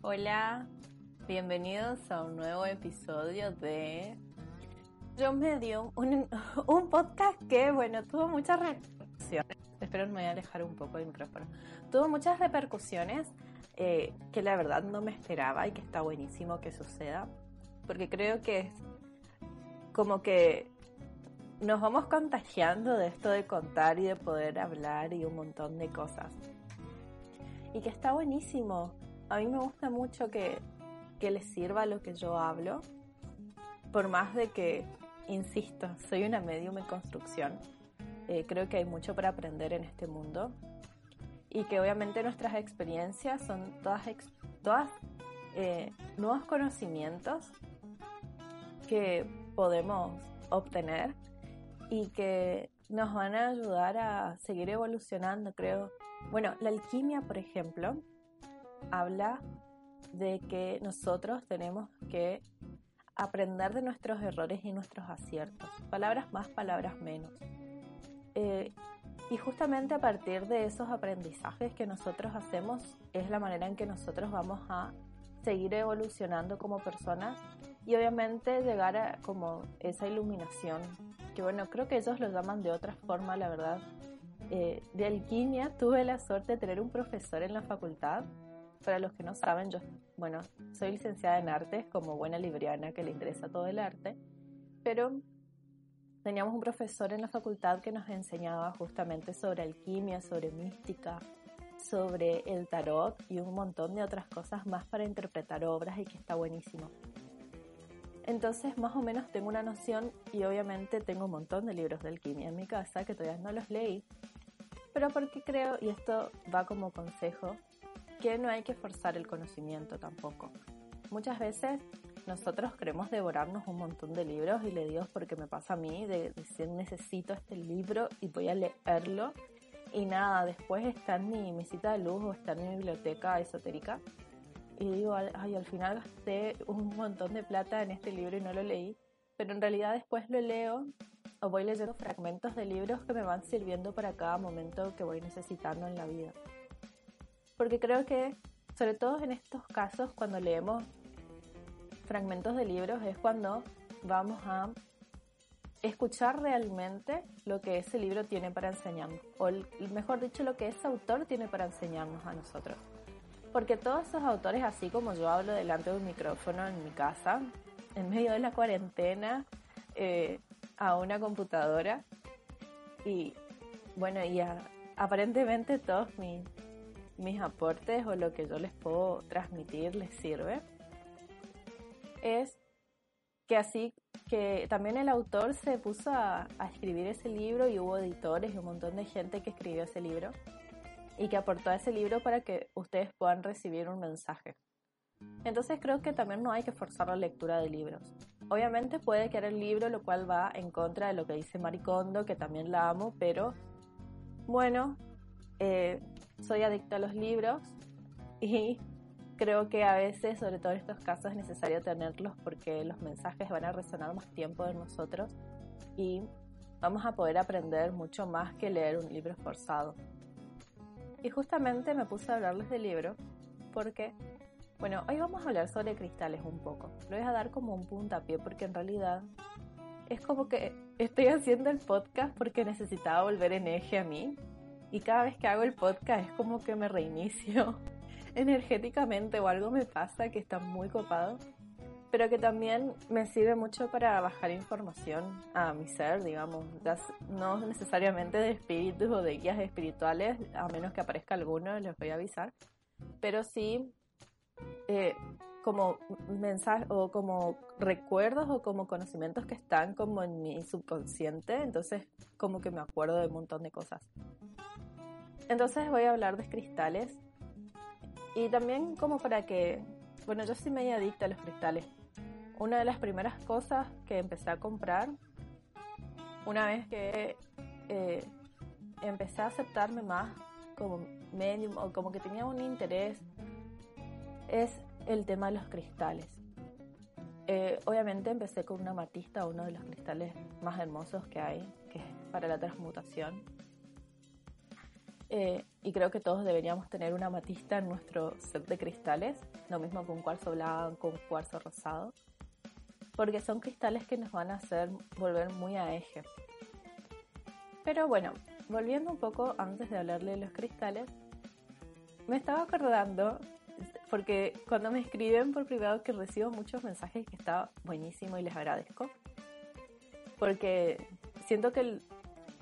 Hola, bienvenidos a un nuevo episodio de Yo Medio, un, un podcast que, bueno, tuvo muchas repercusiones. Espero me voy a alejar un poco del micrófono. Tuvo muchas repercusiones eh, que la verdad no me esperaba y que está buenísimo que suceda, porque creo que es como que nos vamos contagiando de esto de contar y de poder hablar y un montón de cosas. Y que está buenísimo. A mí me gusta mucho que, que les sirva lo que yo hablo. Por más de que, insisto, soy una medium en construcción. Eh, creo que hay mucho para aprender en este mundo. Y que obviamente nuestras experiencias son todas, todas eh, conocimientos que podemos obtener y que nos van a ayudar a seguir evolucionando, creo. Bueno, la alquimia, por ejemplo, habla de que nosotros tenemos que aprender de nuestros errores y nuestros aciertos. Palabras más, palabras menos. Eh, y justamente a partir de esos aprendizajes que nosotros hacemos es la manera en que nosotros vamos a seguir evolucionando como personas y obviamente llegar a como esa iluminación, que bueno, creo que ellos lo llaman de otra forma, la verdad. Eh, de alquimia tuve la suerte de tener un profesor en la facultad. Para los que no saben, yo, bueno, soy licenciada en artes como buena libriana que le interesa todo el arte, pero teníamos un profesor en la facultad que nos enseñaba justamente sobre alquimia, sobre mística, sobre el tarot y un montón de otras cosas más para interpretar obras y que está buenísimo. Entonces más o menos tengo una noción y obviamente tengo un montón de libros de alquimia en mi casa que todavía no los leí, pero porque creo, y esto va como consejo, que no hay que forzar el conocimiento tampoco. Muchas veces nosotros queremos devorarnos un montón de libros y le digo porque me pasa a mí de decir necesito este libro y voy a leerlo y nada, después está en mi mesita de luz o está en mi biblioteca esotérica y digo, ay, al final gasté un montón de plata en este libro y no lo leí, pero en realidad después lo leo o voy leyendo fragmentos de libros que me van sirviendo para cada momento que voy necesitando en la vida. Porque creo que, sobre todo en estos casos, cuando leemos fragmentos de libros, es cuando vamos a escuchar realmente lo que ese libro tiene para enseñarnos, o mejor dicho, lo que ese autor tiene para enseñarnos a nosotros. Porque todos esos autores, así como yo hablo delante de un micrófono en mi casa, en medio de la cuarentena, eh, a una computadora, y bueno, y aparentemente todos mis, mis aportes o lo que yo les puedo transmitir les sirve, es que así que también el autor se puso a, escribir ese libro y hubo editores y un montón de gente que escribió ese libro y que aportó a ese libro para que ustedes puedan recibir un mensaje. Entonces creo que también no hay que forzar la lectura de libros. Obviamente puede que el libro lo cual va en contra de lo que dice Maricondo, que también la amo, pero bueno, eh, soy adicta a los libros y creo que a veces, sobre todo en estos casos, es necesario tenerlos porque los mensajes van a resonar más tiempo en nosotros y vamos a poder aprender mucho más que leer un libro forzado. Y justamente me puse a hablarles del libro porque, bueno, hoy vamos a hablar sobre cristales un poco. Lo voy a dar como un puntapié porque en realidad es como que estoy haciendo el podcast porque necesitaba volver en eje a mí. Y cada vez que hago el podcast es como que me reinicio energéticamente o algo me pasa que está muy copado pero que también me sirve mucho para bajar información a mi ser, digamos, no necesariamente de espíritus o de guías espirituales, a menos que aparezca alguno, les voy a avisar, pero sí eh, como mensajes o como recuerdos o como conocimientos que están como en mi subconsciente, entonces como que me acuerdo de un montón de cosas. Entonces voy a hablar de cristales y también como para que, bueno, yo soy media adicta a los cristales, una de las primeras cosas que empecé a comprar una vez que eh, empecé a aceptarme más como medium o como que tenía un interés es el tema de los cristales. Eh, obviamente empecé con una matista, uno de los cristales más hermosos que hay, que es para la transmutación. Eh, y creo que todos deberíamos tener una amatista en nuestro set de cristales, lo mismo con cuarzo blanco, con cuarzo rosado, porque son cristales que nos van a hacer volver muy a eje. Pero bueno, volviendo un poco antes de hablarle de los cristales, me estaba acordando, porque cuando me escriben por privado que recibo muchos mensajes que está buenísimo y les agradezco, porque siento que,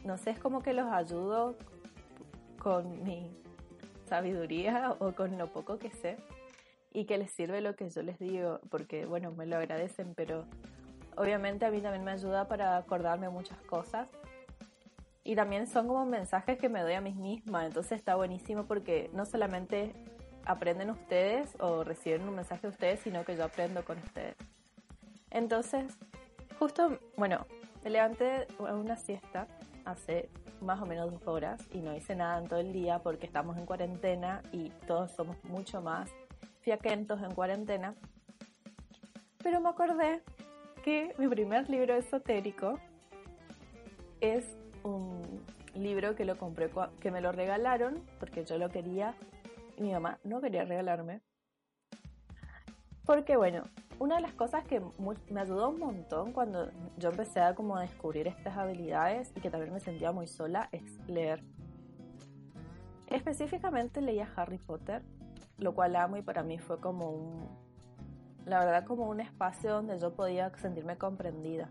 no sé, es como que los ayudo con mi sabiduría o con lo poco que sé y que les sirve lo que yo les digo, porque bueno, me lo agradecen, pero obviamente a mí también me ayuda para acordarme muchas cosas. Y también son como mensajes que me doy a mí misma, entonces está buenísimo porque no solamente aprenden ustedes o reciben un mensaje de ustedes, sino que yo aprendo con ustedes. Entonces, justo, bueno, me levanté a una siesta hace más o menos dos horas y no hice nada en todo el día porque estamos en cuarentena y todos somos mucho más fiaquentos en cuarentena. Pero me acordé que mi primer libro esotérico es un libro que lo compré, que me lo regalaron porque yo lo quería y mi mamá no quería regalarme. Porque bueno, una de las cosas que me ayudó un montón cuando yo empecé a como descubrir estas habilidades y que también me sentía muy sola es leer. Específicamente leía Harry Potter, lo cual amo y para mí fue como un, la verdad como un espacio donde yo podía sentirme comprendida.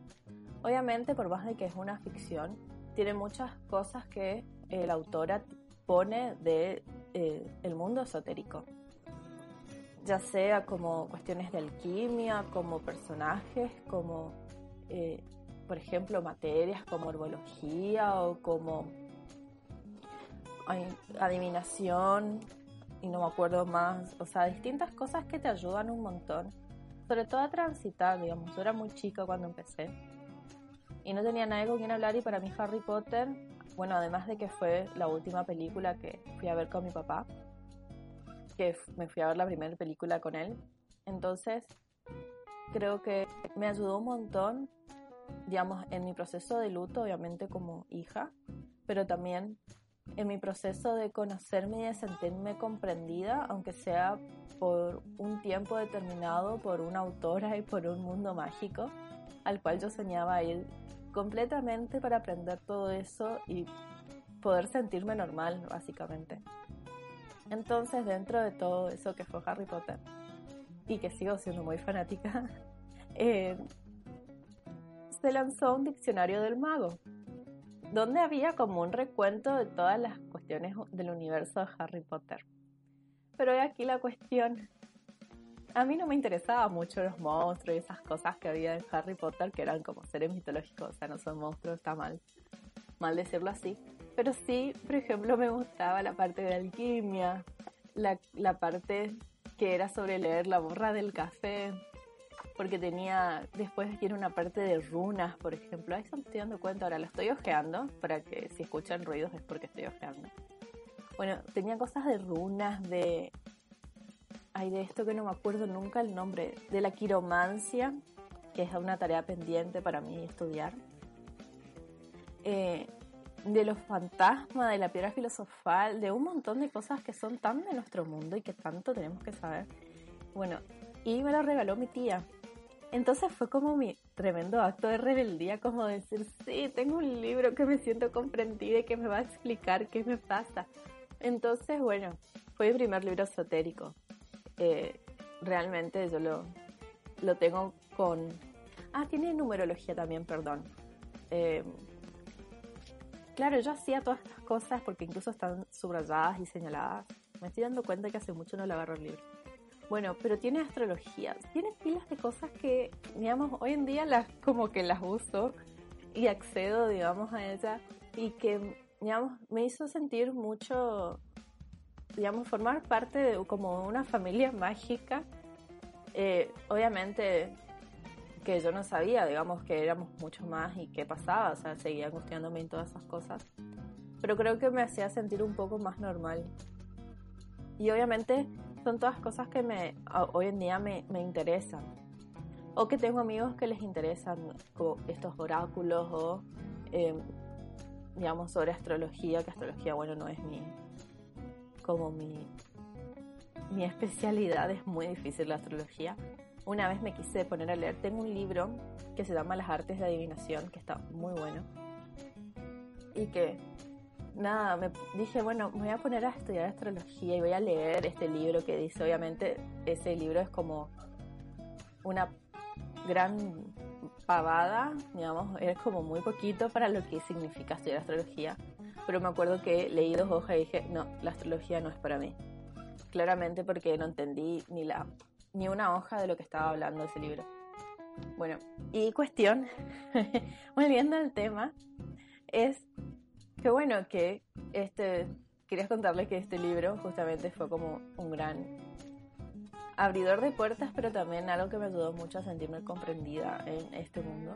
Obviamente por más de que es una ficción, tiene muchas cosas que el autor pone de eh, el mundo esotérico ya sea como cuestiones de alquimia, como personajes, como, eh, por ejemplo, materias como herbología o como adivinación, y no me acuerdo más, o sea, distintas cosas que te ayudan un montón, sobre todo a transitar, digamos, yo era muy chica cuando empecé y no tenía nadie con quien hablar y para mí Harry Potter, bueno, además de que fue la última película que fui a ver con mi papá, que me fui a ver la primera película con él. Entonces, creo que me ayudó un montón, digamos, en mi proceso de luto, obviamente como hija, pero también en mi proceso de conocerme y de sentirme comprendida, aunque sea por un tiempo determinado, por una autora y por un mundo mágico, al cual yo soñaba ir completamente para aprender todo eso y poder sentirme normal, básicamente. Entonces, dentro de todo eso que fue Harry Potter, y que sigo siendo muy fanática, eh, se lanzó un diccionario del mago, donde había como un recuento de todas las cuestiones del universo de Harry Potter. Pero aquí la cuestión. A mí no me interesaba mucho los monstruos y esas cosas que había en Harry Potter, que eran como seres mitológicos, o sea, no son monstruos, está mal, mal decirlo así. Pero sí, por ejemplo, me gustaba la parte de alquimia, la, la parte que era sobre leer la borra del café, porque tenía, después tiene una parte de runas, por ejemplo. Ahí me estoy dando cuenta, ahora lo estoy ojeando, para que si escuchan ruidos es porque estoy ojeando. Bueno, tenía cosas de runas, de... Ay, de esto que no me acuerdo nunca el nombre, de la quiromancia, que es una tarea pendiente para mí estudiar. Eh, de los fantasmas, de la piedra filosofal, de un montón de cosas que son tan de nuestro mundo y que tanto tenemos que saber. Bueno, y me la regaló mi tía. Entonces fue como mi tremendo acto de rebeldía, como decir, sí, tengo un libro que me siento comprendida y que me va a explicar qué me pasa. Entonces, bueno, fue mi primer libro esotérico. Eh, realmente yo lo, lo tengo con... Ah, tiene numerología también, perdón. Eh, Claro, yo hacía todas estas cosas porque incluso están subrayadas y señaladas. Me estoy dando cuenta que hace mucho no le agarro el libro. Bueno, pero tiene astrología, tiene pilas de cosas que, digamos, hoy en día las como que las uso y accedo, digamos, a ella y que, digamos, me hizo sentir mucho, digamos, formar parte de como una familia mágica. Eh, obviamente que yo no sabía, digamos, que éramos mucho más y qué pasaba, o sea, seguía angustiándome en todas esas cosas. Pero creo que me hacía sentir un poco más normal. Y obviamente son todas cosas que me, hoy en día me, me interesan. O que tengo amigos que les interesan estos oráculos o, em, digamos, sobre astrología, que astrología, bueno, no es mi, como mi, mi especialidad, es muy difícil la astrología. Una vez me quise poner a leer, tengo un libro que se llama Las Artes de Adivinación, que está muy bueno. Y que, nada, me dije, bueno, me voy a poner a estudiar astrología y voy a leer este libro que dice, obviamente, ese libro es como una gran pavada, digamos, es como muy poquito para lo que significa estudiar astrología. Pero me acuerdo que leí dos hojas y dije, no, la astrología no es para mí. Claramente porque no entendí ni la ni una hoja de lo que estaba hablando ese libro. Bueno, y cuestión, volviendo al tema, es que bueno, que este, quería contarles que este libro justamente fue como un gran abridor de puertas, pero también algo que me ayudó mucho a sentirme comprendida en este mundo.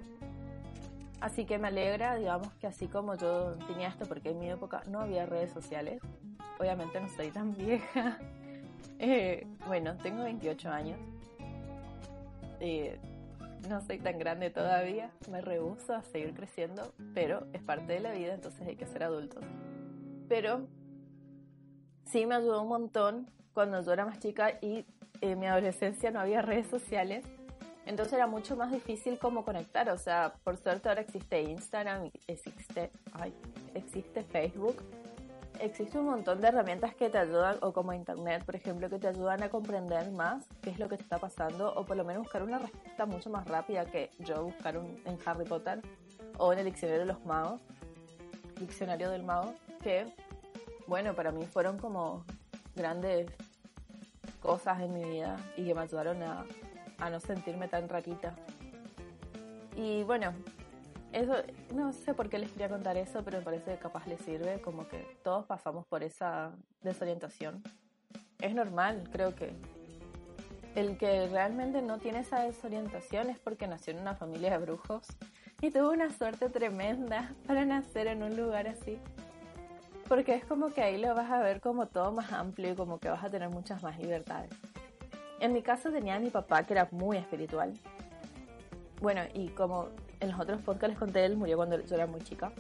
Así que me alegra, digamos, que así como yo tenía esto, porque en mi época no había redes sociales, obviamente no soy tan vieja. Eh, bueno, tengo 28 años. Eh, no soy tan grande todavía, me rehuso a seguir creciendo, pero es parte de la vida, entonces hay que ser adultos. Pero sí me ayudó un montón cuando yo era más chica y en mi adolescencia no había redes sociales, entonces era mucho más difícil como conectar, o sea, por suerte ahora existe Instagram, existe, ay, existe Facebook, existe un montón de herramientas que te ayudan, o como Internet, por ejemplo, que te ayudan a comprender más qué es lo que te está pasando, o por lo menos buscar una respuesta mucho más rápida que yo buscar un, en Harry Potter o en el diccionario de los magos, diccionario del mago, que, bueno, para mí fueron como grandes cosas en mi vida y que me ayudaron a, a no sentirme tan raquita. Y bueno, eso, no sé por qué les quería contar eso, pero me parece que capaz les sirve, como que todos pasamos por esa desorientación. Es normal, creo que. El que realmente no tiene esa desorientación es porque nació en una familia de brujos y tuvo una suerte tremenda para nacer en un lugar así. Porque es como que ahí lo vas a ver como todo más amplio y como que vas a tener muchas más libertades. En mi caso tenía a mi papá que era muy espiritual. Bueno, y como en los otros podcasts les conté, él murió cuando yo era muy chica.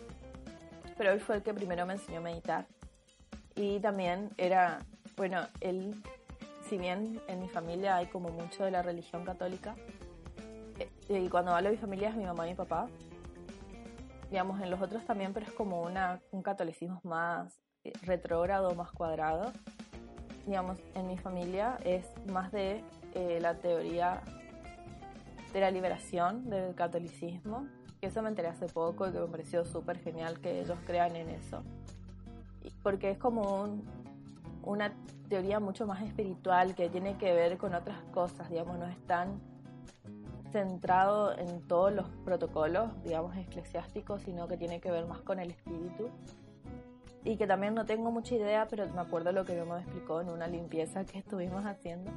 Pero él fue el que primero me enseñó a meditar. Y también era, bueno, él, si bien en mi familia hay como mucho de la religión católica, eh, y cuando hablo de mi familia es mi mamá y mi papá, digamos, en los otros también, pero es como una, un catolicismo más eh, retrógrado, más cuadrado. Digamos, en mi familia es más de eh, la teoría de la liberación del catolicismo, que eso me enteré hace poco y que me pareció súper genial que ellos crean en eso. Porque es como una teoría mucho más espiritual que tiene que ver con otras cosas, digamos, no es tan centrado en todos los protocolos, digamos, eclesiásticos, sino que tiene que ver más con el espíritu. Y que también no tengo mucha idea, pero me acuerdo lo que mi mamá explicó en una limpieza que estuvimos haciendo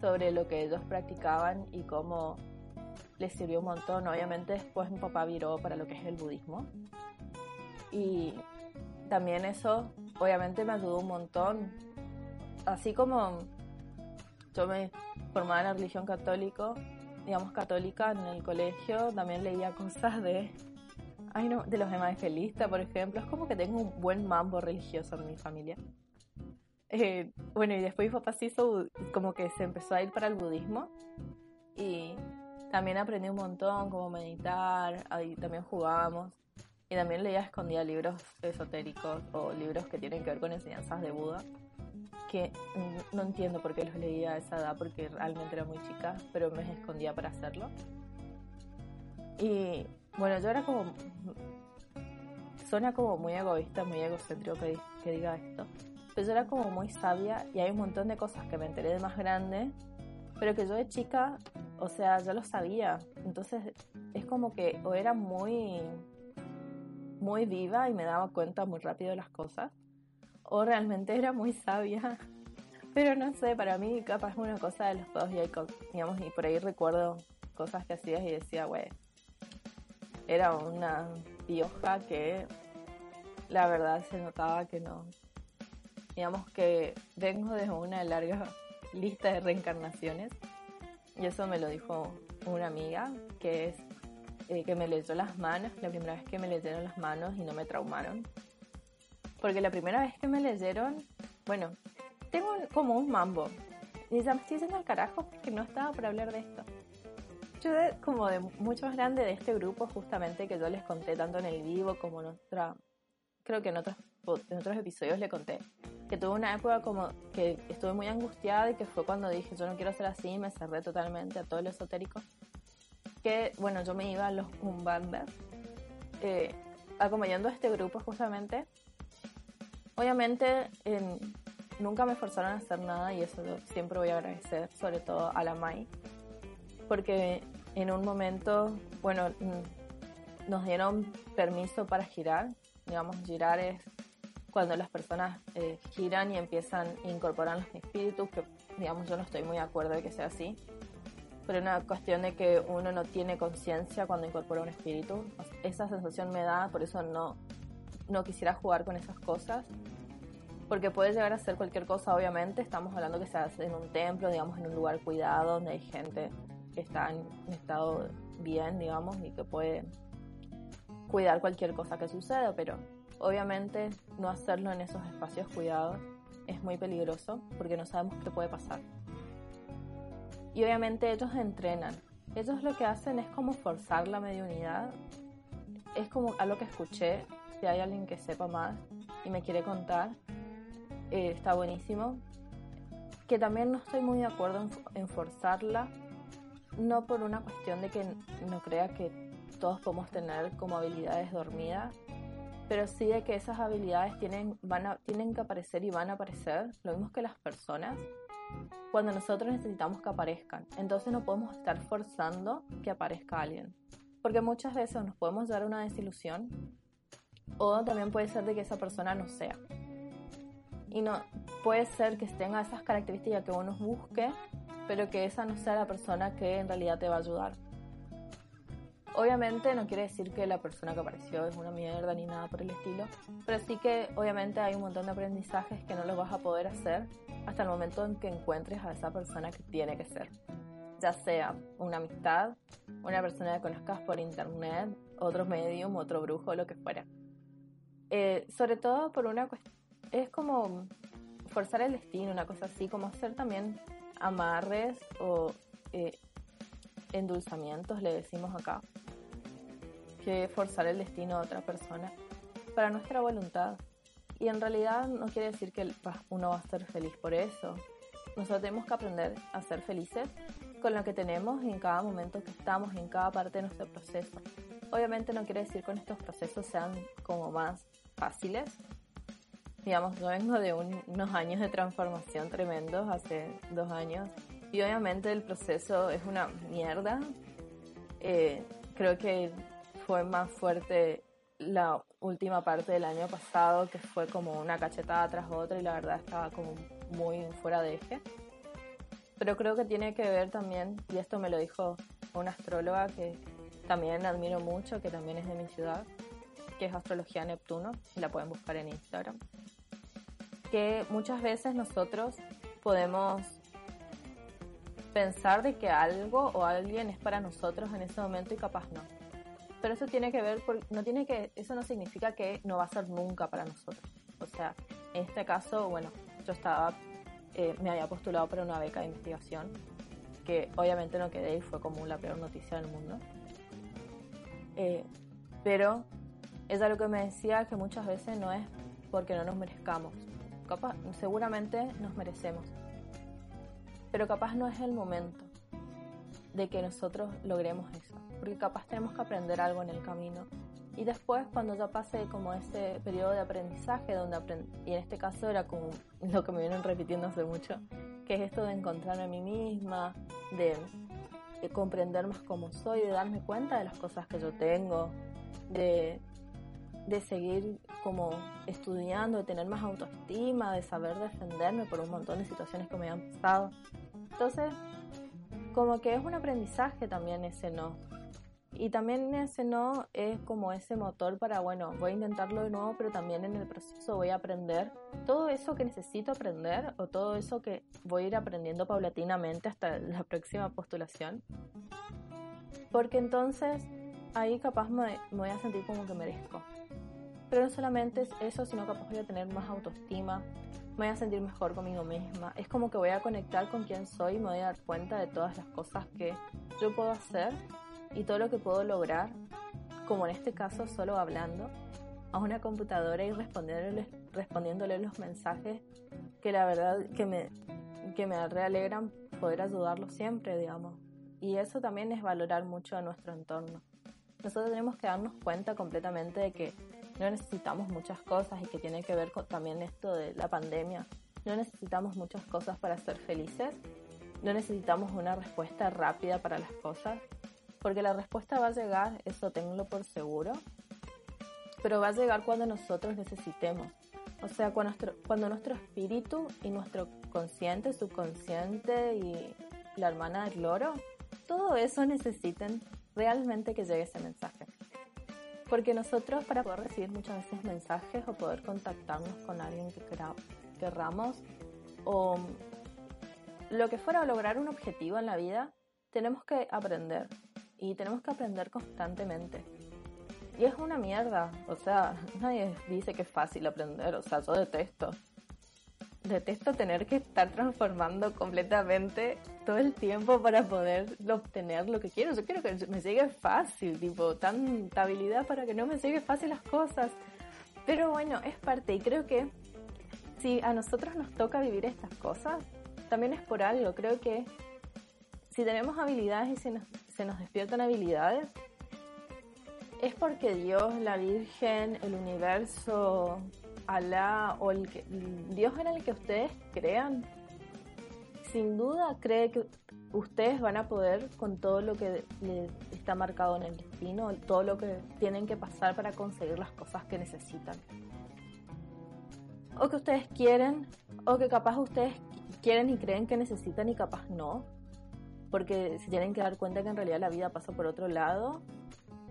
sobre lo que ellos practicaban y cómo les sirvió un montón. Obviamente después mi papá viró para lo que es el budismo. Y también eso obviamente me ayudó un montón. Así como yo me formaba en la religión católico, digamos católica en el colegio, también leía cosas de ay no, de los evangelistas, por ejemplo. Es como que tengo un buen mambo religioso en mi familia. Eh, bueno, y después mi papá se hizo como que se empezó a ir para el budismo. Y también aprendí un montón cómo meditar, ahí también jugábamos. Y también leía escondía libros esotéricos o libros que tienen que ver con enseñanzas de Buda, que no entiendo por qué los leía a esa edad, porque realmente era muy chica, pero me escondía para hacerlo. Y bueno, yo era como... Suena como muy egoísta, muy egocéntrico que, que diga esto. Pero yo era como muy sabia y hay un montón de cosas que me enteré de más grande pero que yo de chica, o sea, ya lo sabía. Entonces es como que o era muy, muy viva y me daba cuenta muy rápido de las cosas, o realmente era muy sabia. Pero no sé, para mí capaz es una cosa de los dos y hay, digamos, y por ahí recuerdo cosas que hacías y decía, güey, era una pioja que la verdad se notaba que no. Digamos que vengo de una larga lista de reencarnaciones. Y eso me lo dijo una amiga que es eh, que me leyó las manos, la primera vez que me leyeron las manos y no me traumaron. Porque la primera vez que me leyeron, bueno, tengo como un mambo. Y ya me estoy yendo al carajo que no estaba para hablar de esto. Yo como de mucho más grande de este grupo justamente que yo les conté tanto en el vivo como en otra, creo que en otros, en otros episodios le conté, que tuve una época como que estuve muy angustiada y que fue cuando dije yo no quiero ser así, me cerré totalmente a todo lo esotérico. Que bueno, yo me iba a los Umbanda, eh, acompañando a este grupo justamente. Obviamente nunca me forzaron a hacer nada y eso siempre voy a agradecer, sobre todo a la Mai, porque en un momento, bueno, nos dieron permiso para girar. Digamos, girar es cuando las personas eh, giran y empiezan a incorporar los espíritus, que digamos yo no estoy muy de acuerdo de que sea así, pero es una cuestión de que uno no tiene conciencia cuando incorpora un espíritu. Esa sensación me da, por eso no, no quisiera jugar con esas cosas, porque puede llegar a ser cualquier cosa, obviamente, estamos hablando que se hace en un templo, digamos, en un lugar cuidado, donde hay gente que está en estado bien, digamos, y que puede cuidar cualquier cosa que suceda, pero obviamente no hacerlo en esos espacios cuidados es muy peligroso porque no sabemos qué puede pasar. Y obviamente ellos entrenan. Ellos lo que hacen es como forzar la mediunidad. Es como algo que escuché. Si hay alguien que sepa más y me quiere contar, eh, está buenísimo. Que también no estoy muy de acuerdo en forzarla no por una cuestión de que no crea que todos podemos tener como habilidades dormidas, pero sí de que esas habilidades tienen, van a, tienen que aparecer y van a aparecer, lo mismo que las personas, cuando nosotros necesitamos que aparezcan. Entonces no podemos estar forzando que aparezca alguien, porque muchas veces nos podemos dar una desilusión o también puede ser de que esa persona no sea. Y no puede ser que tenga esas características que uno busque, pero que esa no sea la persona que en realidad te va a ayudar. Obviamente no quiere decir que la persona que apareció es una mierda ni nada por el estilo, pero sí que obviamente hay un montón de aprendizajes que no los vas a poder hacer hasta el momento en que encuentres a esa persona que tiene que ser. Ya sea una amistad, una persona que conozcas por internet, otro medium, otro brujo, lo que fuera. Eh, sobre todo por una cuestión, es como forzar el destino, una cosa así, como hacer también amarres o eh, endulzamientos, le decimos acá, que forzar el destino de otra persona para nuestra voluntad. Y en realidad no quiere decir que uno va a ser feliz por eso. Nosotros tenemos que aprender a ser felices con lo que tenemos en cada momento que estamos, en cada parte de nuestro proceso. Obviamente no quiere decir que estos procesos sean como más fáciles, digamos, yo vengo de unos años de transformación tremendos, hace dos años, y obviamente el proceso es una mierda. Eh, creo que fue más fuerte la última parte del año pasado, que fue como una cachetada tras otra y la verdad estaba como muy fuera de eje. Pero creo que tiene que ver también, y esto me lo dijo una astróloga que también admiro mucho, que también es de mi ciudad, que es Astrología Neptuno, y la pueden buscar en Instagram que muchas veces nosotros podemos pensar de que algo o alguien es para nosotros en ese momento y capaz no. Pero eso tiene que ver, no tiene que, eso no significa que no va a ser nunca para nosotros. O sea, en este caso, bueno, yo estaba, eh, me había postulado para una beca de investigación, que obviamente no quedé y fue como la peor noticia del mundo. Eh, pero ella lo que me decía que muchas veces no es porque no nos merezcamos, capaz, seguramente nos merecemos. Pero capaz no es el momento de que nosotros logremos eso, porque capaz tenemos que aprender algo en el camino. Y después, cuando ya pase como ese periodo de aprendizaje, donde y en este caso era como lo que me vienen repitiendo hace mucho, que es esto de encontrarme a mí misma, de, de comprender más cómo soy, de darme cuenta de las cosas que yo tengo, de de seguir como estudiando, de tener más autoestima, de saber defenderme por un montón de situaciones que me han pasado. Entonces, como que es un aprendizaje también ese no. Y también ese no es como ese motor para, bueno, voy a intentarlo de nuevo, pero también en el proceso voy a aprender todo eso que necesito aprender o todo eso que voy a ir aprendiendo paulatinamente hasta la próxima postulación. Porque entonces ahí capaz me, me voy a sentir como que merezco. Pero no solamente es eso, sino que voy a tener más autoestima, me voy a sentir mejor conmigo misma. Es como que voy a conectar con quien soy y me voy a dar cuenta de todas las cosas que yo puedo hacer y todo lo que puedo lograr, como en este caso solo hablando a una computadora y respondiéndole, respondiéndole los mensajes que la verdad que me, que me realegran poder ayudarlo siempre, digamos. Y eso también es valorar mucho a nuestro entorno. Nosotros tenemos que darnos cuenta completamente de que no necesitamos muchas cosas y que tiene que ver con también esto de la pandemia. No necesitamos muchas cosas para ser felices. No necesitamos una respuesta rápida para las cosas. Porque la respuesta va a llegar, eso tengo por seguro. Pero va a llegar cuando nosotros necesitemos. O sea, cuando nuestro, cuando nuestro espíritu y nuestro consciente, subconsciente y la hermana del loro, todo eso necesiten realmente que llegue ese mensaje. Porque nosotros para poder recibir muchas veces mensajes o poder contactarnos con alguien que queramos o lo que fuera lograr un objetivo en la vida, tenemos que aprender. Y tenemos que aprender constantemente. Y es una mierda, o sea, nadie dice que es fácil aprender, o sea, yo detesto detesto tener que estar transformando completamente todo el tiempo para poder obtener lo que quiero. Yo quiero que me llegue fácil, tipo, tanta habilidad para que no me llegue fácil las cosas. Pero bueno, es parte y creo que si a nosotros nos toca vivir estas cosas, también es por algo. Creo que si tenemos habilidades y se nos, se nos despiertan habilidades, es porque Dios, la Virgen, el universo, Alá o el, Dios en el que ustedes crean, sin duda cree que ustedes van a poder con todo lo que les está marcado en el destino, todo lo que tienen que pasar para conseguir las cosas que necesitan. O que ustedes quieren, o que capaz ustedes quieren y creen que necesitan y capaz no. Porque se tienen que dar cuenta que en realidad la vida pasa por otro lado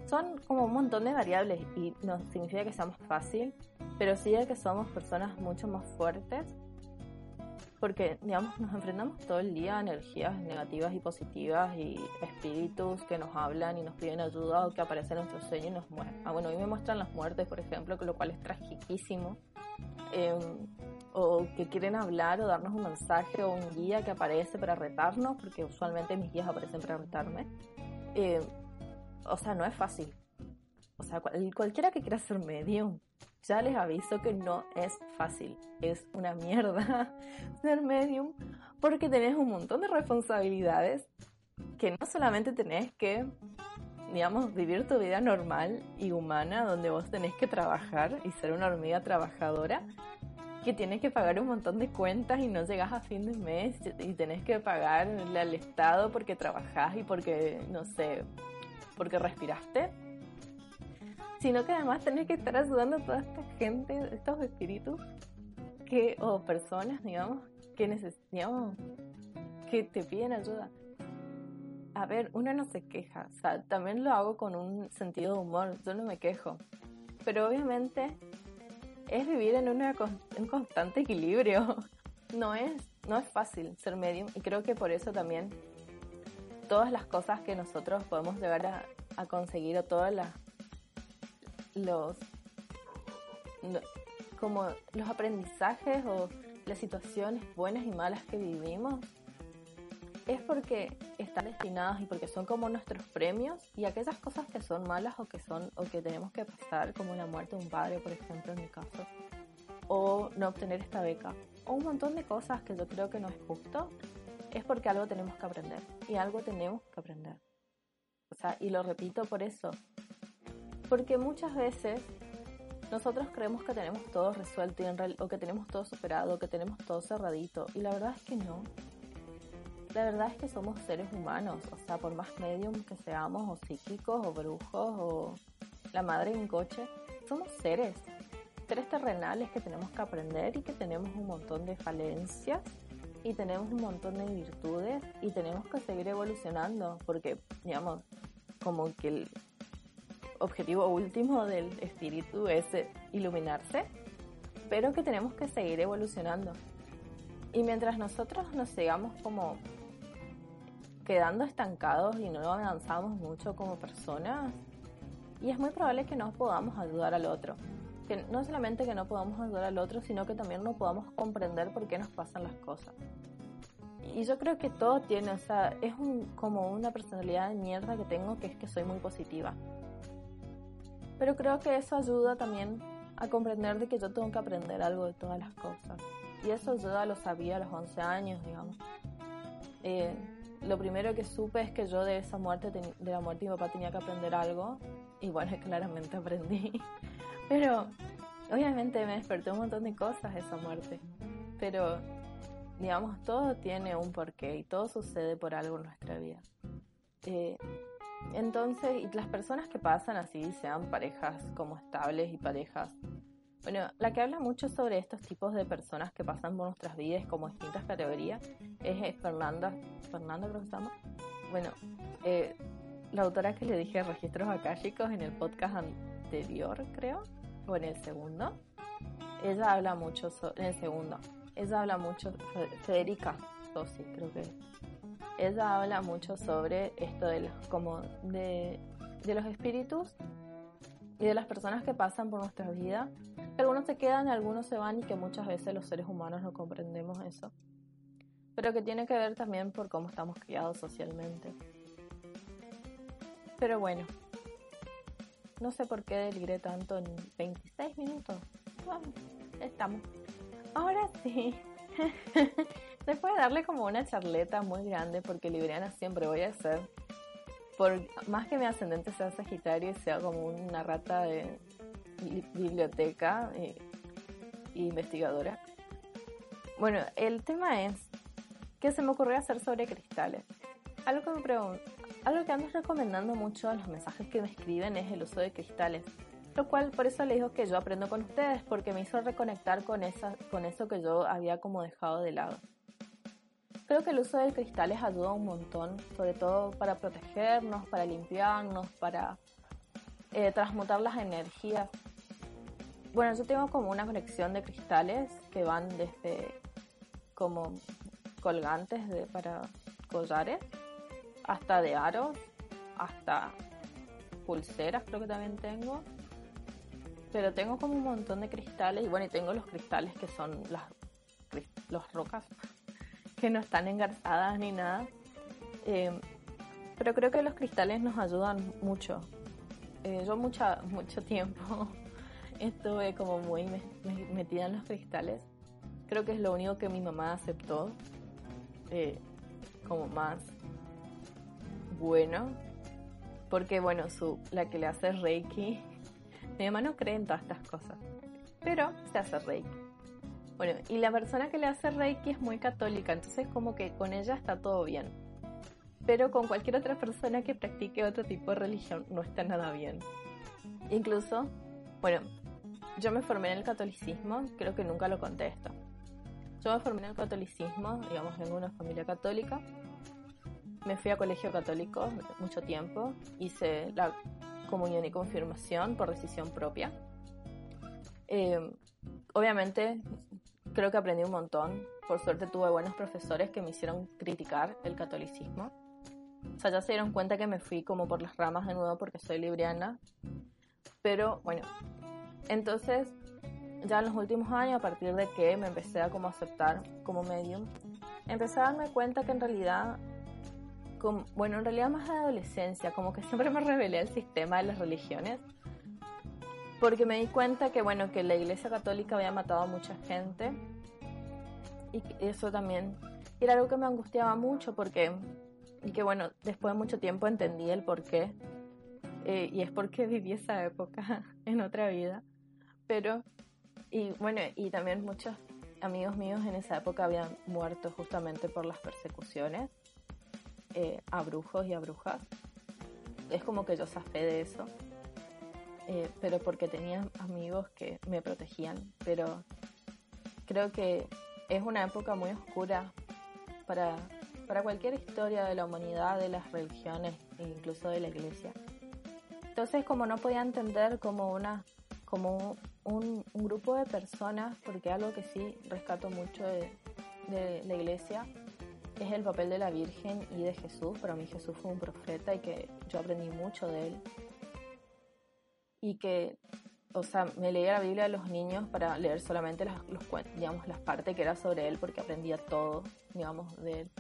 son como un montón de variables y no significa que sea más fácil, pero sí que somos personas mucho más fuertes porque, digamos, nos enfrentamos todo el día a energías negativas y positivas y espíritus que nos hablan y nos piden ayuda o que aparecen en nuestros sueños y nos muestran. Ah, bueno, hoy me muestran las muertes, por ejemplo, lo cual es tragiquísimo. Em, o que quieren hablar o darnos un mensaje o un guía que aparece para retarnos, porque usualmente mis guías aparecen para retarme. Eh, o sea, no es fácil. O sea, cualquiera que quiera ser medium, ya les aviso que no es fácil. Es una mierda ser medium porque tenés un montón de responsabilidades que no solamente tenés que, digamos, vivir tu vida normal y humana donde vos tenés que trabajar y ser una hormiga trabajadora, que tienes que pagar un montón de cuentas y no llegas a fin de mes y tenés que pagarle al Estado porque trabajás y porque, no sé, porque respiraste, sino que además tenés que estar ayudando a toda esta gente, estos espíritus que, o personas, digamos, que necesitan, que te piden ayuda. A ver, uno no se queja, o sea, también lo hago con un sentido de humor, yo no me quejo, pero obviamente es vivir en una, un constante equilibrio. No es, no es fácil ser medium y creo que por eso también todas las cosas que nosotros podemos llegar a, conseguir o todas las los como los aprendizajes o las situaciones buenas y malas que vivimos es porque están destinadas y porque son como nuestros premios y aquellas cosas que son malas o que son o que tenemos que pasar como la muerte de un padre por ejemplo en mi caso o no obtener esta beca o un montón de cosas que yo creo que no es justo es porque algo tenemos que aprender y algo tenemos que aprender. O sea, y lo repito por eso, porque muchas veces nosotros creemos que tenemos todo resuelto en o que tenemos todo superado, que tenemos todo cerradito y la verdad es que no. La verdad es que somos seres humanos, o sea, por más medium que seamos, o psíquicos, o brujos, o la madre de un coche, somos seres, seres terrenales que tenemos que aprender y que tenemos un montón de falencias y tenemos un montón de virtudes y tenemos que seguir evolucionando porque, digamos, como que el objetivo último del espíritu es iluminarse, pero que tenemos que seguir evolucionando. Y mientras nosotros nos sigamos como quedando estancados y no avanzamos mucho como personas, y es muy probable que no podamos ayudar al otro. Que no solamente que no podamos ayudar al otro, sino que también no podamos comprender por qué nos pasan las cosas. Y yo creo que todo tiene, o sea, es un, como una personalidad de mierda que tengo, que es que soy muy positiva. Pero creo que eso ayuda también a comprender de que yo tengo que aprender algo de todas las cosas. Y eso yo ya lo sabía a los 11 años, digamos. Eh, lo primero que supe es que yo de esa muerte, de la muerte de mi papá tenía que aprender algo. Y bueno, claramente aprendí. Pero obviamente me despertó un montón de cosas esa muerte. Pero digamos, todo tiene un porqué y todo sucede por algo en nuestra vida. Eh, entonces, y las personas que pasan así, sean parejas como estables y parejas. Bueno, la que habla mucho sobre estos tipos de personas que pasan por nuestras vidas como distintas categorías es Fernanda, Fernanda creo que se llama. Bueno, eh, la autora que le dije registros akáshicos en el podcast anterior, creo, o en el segundo, ella habla mucho sobre, en el segundo, ella habla mucho, Federica sí, creo que ella habla mucho sobre esto de los, como de, de los espíritus y de las personas que pasan por nuestra vida. algunos se quedan, algunos se van y que muchas veces los seres humanos no comprendemos eso. Pero que tiene que ver también por cómo estamos criados socialmente. Pero bueno, no sé por qué deliré tanto en 26 minutos. Bueno, estamos. Ahora sí. Después de darle como una charleta muy grande, porque libriana siempre voy a ser, por más que mi ascendente sea Sagitario y sea como una rata de biblioteca e, investigadora. Bueno, el tema es que se me ocurrió hacer sobre cristales. Algo que me pregunto, algo que ando recomendando mucho a los mensajes que me escriben es el uso de cristales lo cual por eso les digo que yo aprendo con ustedes, porque me hizo reconectar con, esa, con eso que yo había como dejado de lado. Creo que el uso de cristales ayuda un montón, sobre todo para protegernos, para limpiarnos, para eh, transmutar las energías. Bueno, yo tengo como una colección de cristales que van desde como colgantes de, para collares, hasta de aros, hasta pulseras creo que también tengo, pero tengo como un montón de cristales y bueno, y tengo los cristales que son las los rocas que no están engarzadas ni nada. Eh, pero creo que los cristales nos ayudan mucho. Eh, yo mucha, mucho tiempo estuve como muy metida en los cristales. Creo que es lo único que mi mamá aceptó eh, como más bueno. Porque bueno, su, la que le hace Reiki mi mamá no cree en todas estas cosas, pero se hace Reiki. Bueno, y la persona que le hace Reiki es muy católica, entonces como que con ella está todo bien. Pero con cualquier otra persona que practique otro tipo de religión no está nada bien. Incluso, bueno, yo me formé en el catolicismo, creo que nunca lo contesto. Yo me formé en el catolicismo, digamos, en una familia católica. Me fui a colegio católico mucho tiempo, hice la comunión y confirmación por decisión propia. Eh, obviamente creo que aprendí un montón. Por suerte tuve buenos profesores que me hicieron criticar el catolicismo. O sea, ya se dieron cuenta que me fui como por las ramas de nuevo porque soy libriana. Pero bueno, entonces ya en los últimos años, a partir de que me empecé a como aceptar como medium, empecé a darme cuenta que en realidad bueno, en realidad más de adolescencia, como que siempre me rebelé al sistema de las religiones, porque me di cuenta que, bueno, que la Iglesia Católica había matado a mucha gente y eso también era algo que me angustiaba mucho porque, y que bueno, después de mucho tiempo entendí el por qué, eh, y es porque viví esa época en otra vida, pero, y bueno, y también muchos amigos míos en esa época habían muerto justamente por las persecuciones eh, a brujos y a brujas. Es como que yo zafé de eso, eh, pero porque tenía amigos que me protegían. Pero creo que es una época muy oscura para, para cualquier historia de la humanidad, de las religiones e incluso de la iglesia. Entonces, como no podía entender como una como un, grupo de personas, porque algo que sí rescato mucho de, de la iglesia es el papel de la Virgen y de Jesús. Para mí Jesús fue un profeta y que yo aprendí mucho de él. Y que o sea, me leía la Biblia a los niños para leer solamente las, los, digamos, las partes que era sobre él, porque aprendía todo, digamos, de él.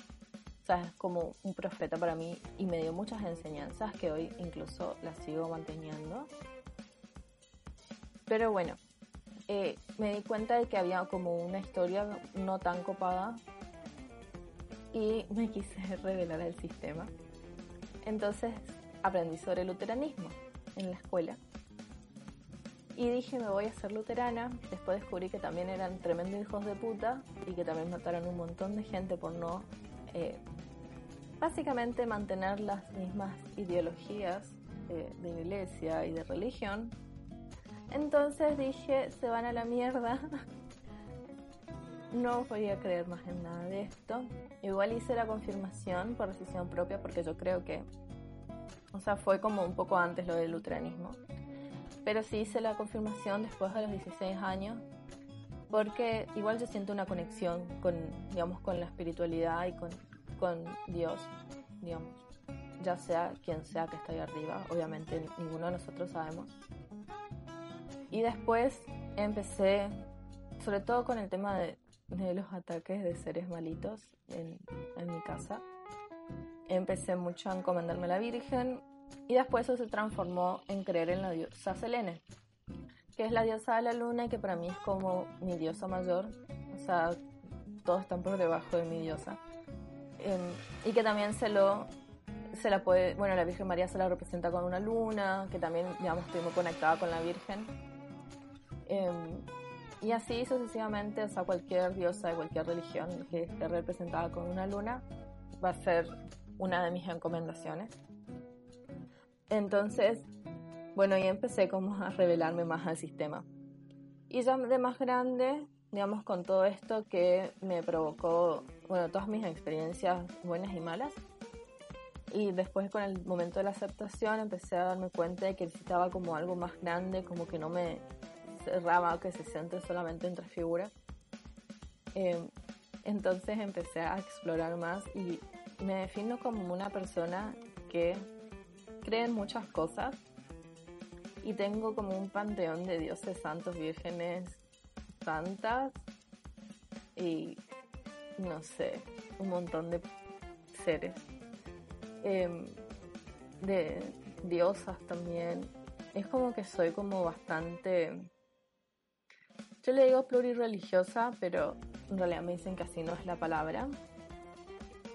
O sea, es como un profeta para mí y me dio muchas enseñanzas que hoy incluso las sigo manteniendo. Pero bueno, eh, me di cuenta de que había como una historia no tan copada y me quise revelar al sistema. Entonces aprendí sobre luteranismo en la escuela y dije, me voy a ser luterana. Después descubrí que también eran tremendos hijos de puta y que también mataron un montón de gente por no, eh, básicamente, mantener las mismas ideologías eh, de iglesia y de religión. Entonces dije, se van a la mierda. no voy a creer más en nada de esto. Igual hice la confirmación por decisión propia porque yo creo que, o sea, fue como un poco antes lo del luteranismo pero sí hice la confirmación después de los 16 años, porque igual yo siento una conexión con, digamos, con la espiritualidad y con, con Dios, digamos, ya sea quien sea que está ahí arriba, obviamente ninguno de nosotros sabemos. Y después empecé, sobre todo con el tema de, de los ataques de seres malitos en, en mi casa, empecé mucho a encomendarme a la Virgen, y después eso se transformó en creer en la diosa Selene, que es la diosa de la luna y que para mí es como mi diosa mayor. O sea, todos están por debajo de mi diosa. Em, y que también se lo se la puede, bueno, la Virgen María se la representa con una luna, que también, digamos, estoy muy conectada con la Virgen. Em, y así sucesivamente, o sea, cualquier diosa de cualquier religión que esté representada con una luna va a ser una de mis encomendaciones. Entonces, bueno, y empecé como a revelarme más al sistema. Y ya de más grande, digamos, con todo esto que me provocó, bueno, todas mis experiencias buenas y malas. Y después con el momento de la aceptación empecé a darme cuenta de que necesitaba como algo más grande, como que no me cerraba, que se centre solamente en tres figuras. Eh, entonces empecé a explorar más y me defino como una persona que creen muchas cosas y tengo como un panteón de dioses santos, vírgenes, santas y no sé, un montón de seres. Em, de diosas también. Es como que soy como bastante... Yo le digo plurirreligiosa, pero en realidad me dicen que así no es la palabra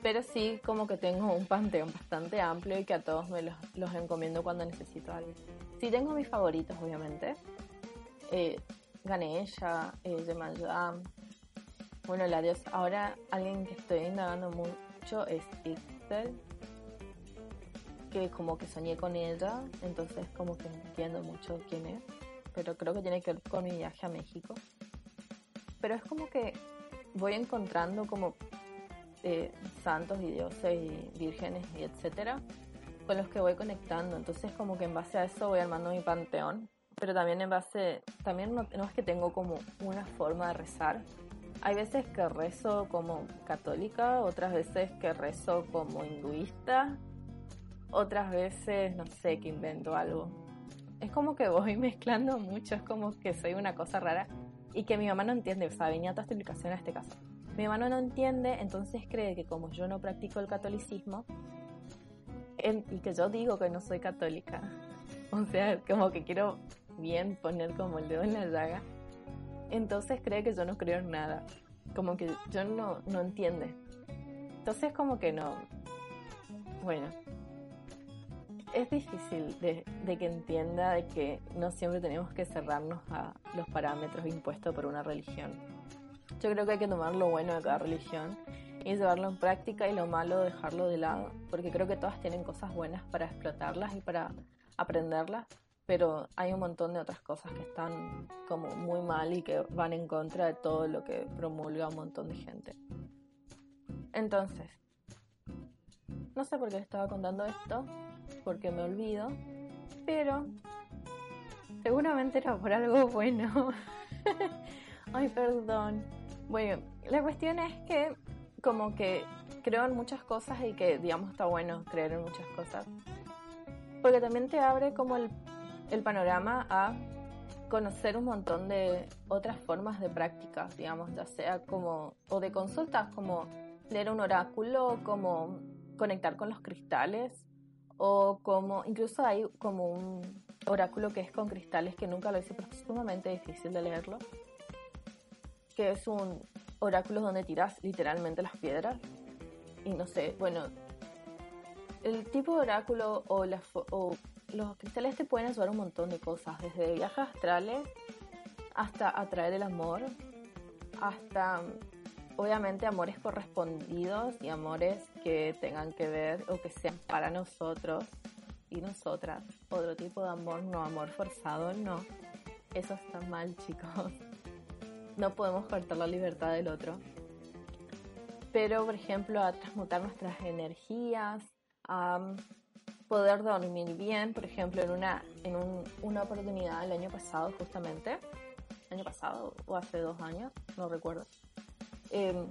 pero sí como que tengo un panteón bastante amplio y que a todos me los, encomiendo cuando necesito algo. Sí tengo mis favoritos, obviamente. Eh, Ganesha, eh, Yemayam. Bueno, la diosa. Ahora alguien que estoy indagando mucho es Ixtel. Que como que soñé con ella, entonces como que entiendo mucho quién es. Pero creo que tiene que ver con mi viaje a México. Pero es como que voy encontrando como santos y dioses y vírgenes y etcétera con los que voy conectando. Entonces como que en base a eso voy armando mi panteón. Pero también en base, también no, es que tengo como una forma de rezar. Hay veces que rezo como católica, otras veces que rezo como hinduista, otras veces no sé, que invento algo. Es como que voy mezclando mucho, es como que soy una cosa rara y que mi mamá no entiende, o sea, venía toda esta explicación a este caso. Mi hermano no entiende, entonces cree que como yo no practico el catolicismo, y que yo digo que no soy católica, o sea, como que quiero bien poner como el dedo en la llaga, entonces cree que yo no creo en nada, como que yo no, no entiende. Entonces como que no, bueno, es difícil de, de, que entienda de que no siempre tenemos que cerrarnos a los parámetros impuestos por una religión. Yo creo que hay que tomar lo bueno de cada religión y llevarlo en práctica y lo malo dejarlo de lado, porque creo que todas tienen cosas buenas para explotarlas y para aprenderlas, pero hay un montón de otras cosas que están como muy mal y que van en contra de todo lo que promulga un montón de gente. Entonces, no sé por qué estaba contando esto, porque me olvido, pero seguramente era por algo bueno. Ay, perdón. Bueno, la cuestión es que como que creo en muchas cosas y que digamos está bueno creer en muchas cosas. Porque también te abre como el, panorama a conocer un montón de otras formas de prácticas, digamos, ya sea como, o de consultas, como leer un oráculo, como conectar con los cristales, o como, incluso hay como un oráculo que es con cristales que nunca lo hice, pero es sumamente difícil de leerlo, que es un oráculo donde tiras literalmente las piedras, y no sé, bueno, el tipo de oráculo o, o los cristales te pueden ayudar un montón de cosas, desde viajes astrales hasta atraer el amor, hasta obviamente amores correspondidos y amores que tengan que ver o que sean para nosotros y nosotras. Otro tipo de amor, no amor forzado, no. Eso está mal, chicos. No podemos cortar la libertad del otro. Pero, por ejemplo, a transmutar nuestras energías, a poder dormir bien, por ejemplo, en una, en una oportunidad el año pasado justamente, año pasado o hace dos años, no recuerdo. Em,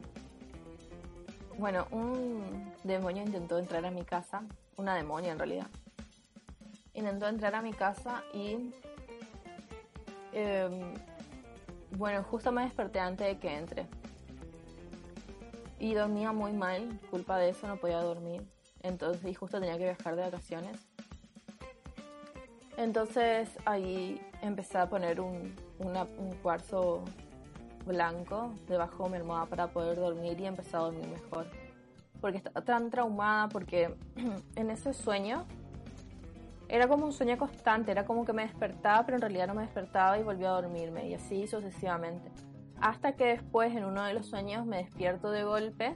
bueno, un demonio intentó entrar a mi casa, una demonia en realidad. Intentó entrar a mi casa y em, bueno, justo me desperté antes de que entre. Y dormía muy mal, culpa de eso no podía dormir. Entonces, y justo tenía que viajar de vacaciones. Entonces ahí empecé a poner un cuarzo blanco debajo de mi almohada para poder dormir y empecé a dormir mejor. Porque estaba tan traumada porque en ese sueño era como un sueño constante, era como que me despertaba pero en realidad no me despertaba y volvía a dormirme y así sucesivamente. Hasta que después en uno de los sueños me despierto de golpe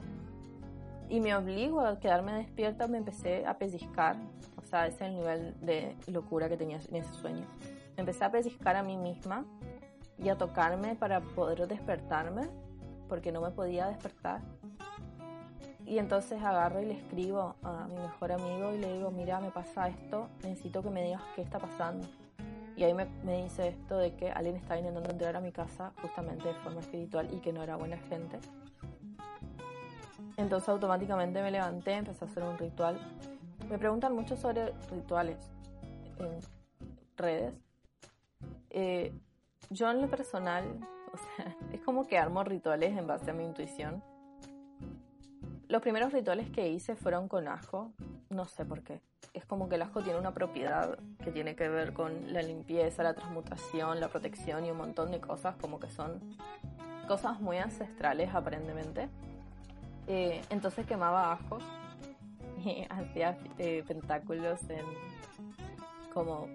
y me obligo a quedarme despierta, me empecé a pellizcar. O sea, ese es el nivel de locura que tenía en ese sueño. Me empecé a pellizcar a mí misma y a tocarme para poder despertarme, porque no me podía despertar. Y entonces agarro y le escribo a mi mejor amigo y le digo, mira, me pasa esto, necesito que me digas qué está pasando. Y ahí me, me dice esto de que alguien estaba intentando entrar a mi casa justamente de forma espiritual y que no era buena gente entonces automáticamente me levanté, empecé a hacer un ritual. Me preguntan mucho sobre rituales en redes. Eh, yo en lo personal, o sea, es como que armo rituales en base a mi intuición. Los primeros rituales que hice fueron con ajo, no sé por qué. Es como que el ajo tiene una propiedad que tiene que ver con la limpieza, la transmutación, la protección y un montón de cosas como que son cosas muy ancestrales aparentemente. Eh, entonces quemaba ajos y hacía eh, pentáculos en como